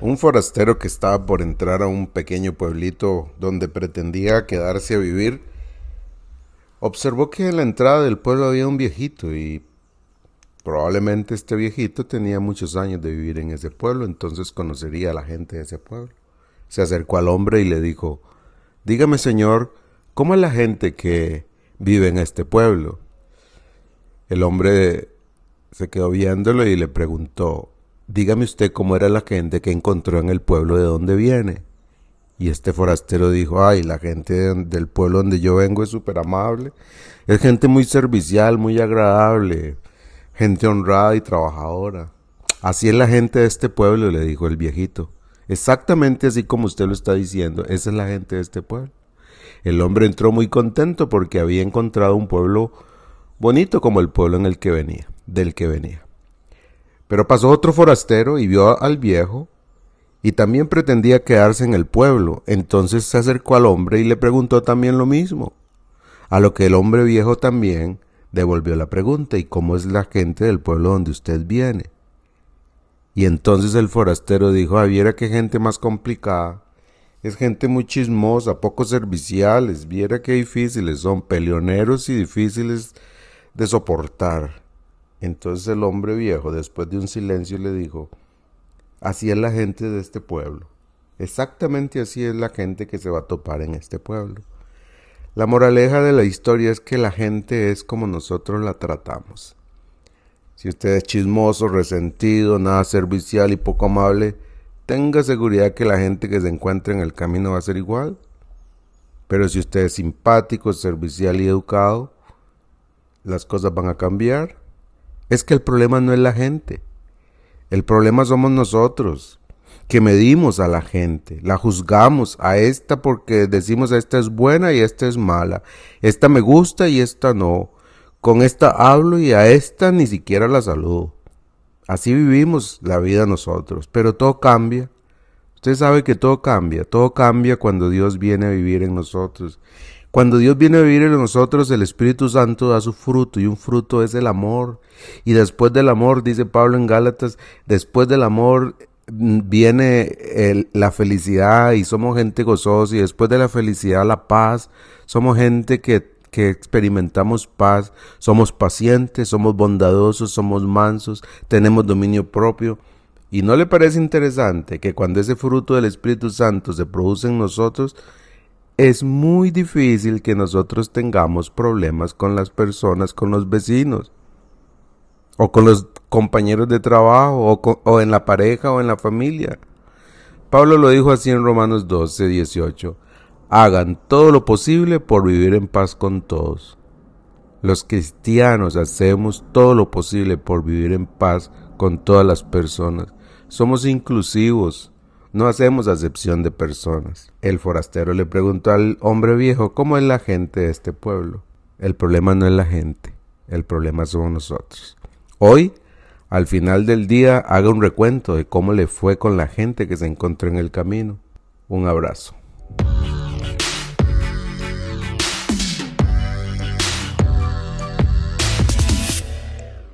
Un forastero que estaba por entrar a un pequeño pueblito donde pretendía quedarse a vivir, observó que en la entrada del pueblo había un viejito y probablemente este viejito tenía muchos años de vivir en ese pueblo, entonces conocería a la gente de ese pueblo. Se acercó al hombre y le dijo, Dígame señor, ¿cómo es la gente que vive en este pueblo? El hombre se quedó viéndolo y le preguntó, dígame usted cómo era la gente que encontró en el pueblo de donde viene. Y este forastero dijo, ay, la gente del pueblo donde yo vengo es súper amable, es gente muy servicial, muy agradable, gente honrada y trabajadora. Así es la gente de este pueblo, le dijo el viejito. Exactamente así como usted lo está diciendo, esa es la gente de este pueblo. El hombre entró muy contento porque había encontrado un pueblo bonito como el pueblo en el que venía, del que venía. Pero pasó otro forastero y vio al viejo y también pretendía quedarse en el pueblo. Entonces se acercó al hombre y le preguntó también lo mismo. A lo que el hombre viejo también devolvió la pregunta, ¿y cómo es la gente del pueblo donde usted viene? Y entonces el forastero dijo, ah, viera qué gente más complicada. Es gente muy chismosa, poco serviciales, viera qué difíciles son, peleoneros y difíciles de soportar. Entonces el hombre viejo, después de un silencio, le dijo, así es la gente de este pueblo. Exactamente así es la gente que se va a topar en este pueblo. La moraleja de la historia es que la gente es como nosotros la tratamos. Si usted es chismoso, resentido, nada servicial y poco amable, tenga seguridad que la gente que se encuentra en el camino va a ser igual. Pero si usted es simpático, servicial y educado, las cosas van a cambiar es que el problema no es la gente. El problema somos nosotros, que medimos a la gente, la juzgamos a esta porque decimos esta es buena y esta es mala, esta me gusta y esta no, con esta hablo y a esta ni siquiera la saludo. Así vivimos la vida nosotros, pero todo cambia. Usted sabe que todo cambia, todo cambia cuando Dios viene a vivir en nosotros cuando Dios viene a vivir en nosotros, el Espíritu Santo da su fruto y un fruto es el amor. Y después del amor, dice Pablo en Gálatas, después del amor mm, viene la felicidad y somos gente gozosa y después de la felicidad la paz. Somos gente que, que experimentamos paz, somos pacientes, somos bondadosos, somos mansos, tenemos dominio propio. ¿Y no le parece interesante que cuando ese fruto del Espíritu Santo se produce en nosotros, es muy difícil que nosotros tengamos problemas con las personas, con los vecinos, o con los compañeros de trabajo, o, en la pareja, o en la familia. Pablo lo dijo así en Romanos 12, 18. Hagan todo lo posible por vivir en paz con todos. Los cristianos hacemos todo lo posible por vivir en paz con todas las personas. Somos inclusivos, no hacemos acepción de personas. El forastero le preguntó al hombre viejo cómo es la gente de este pueblo. El problema no es la gente, el problema somos nosotros. Hoy, al final del día, haga un recuento de cómo le fue con la gente que se encontró en el camino. Un abrazo.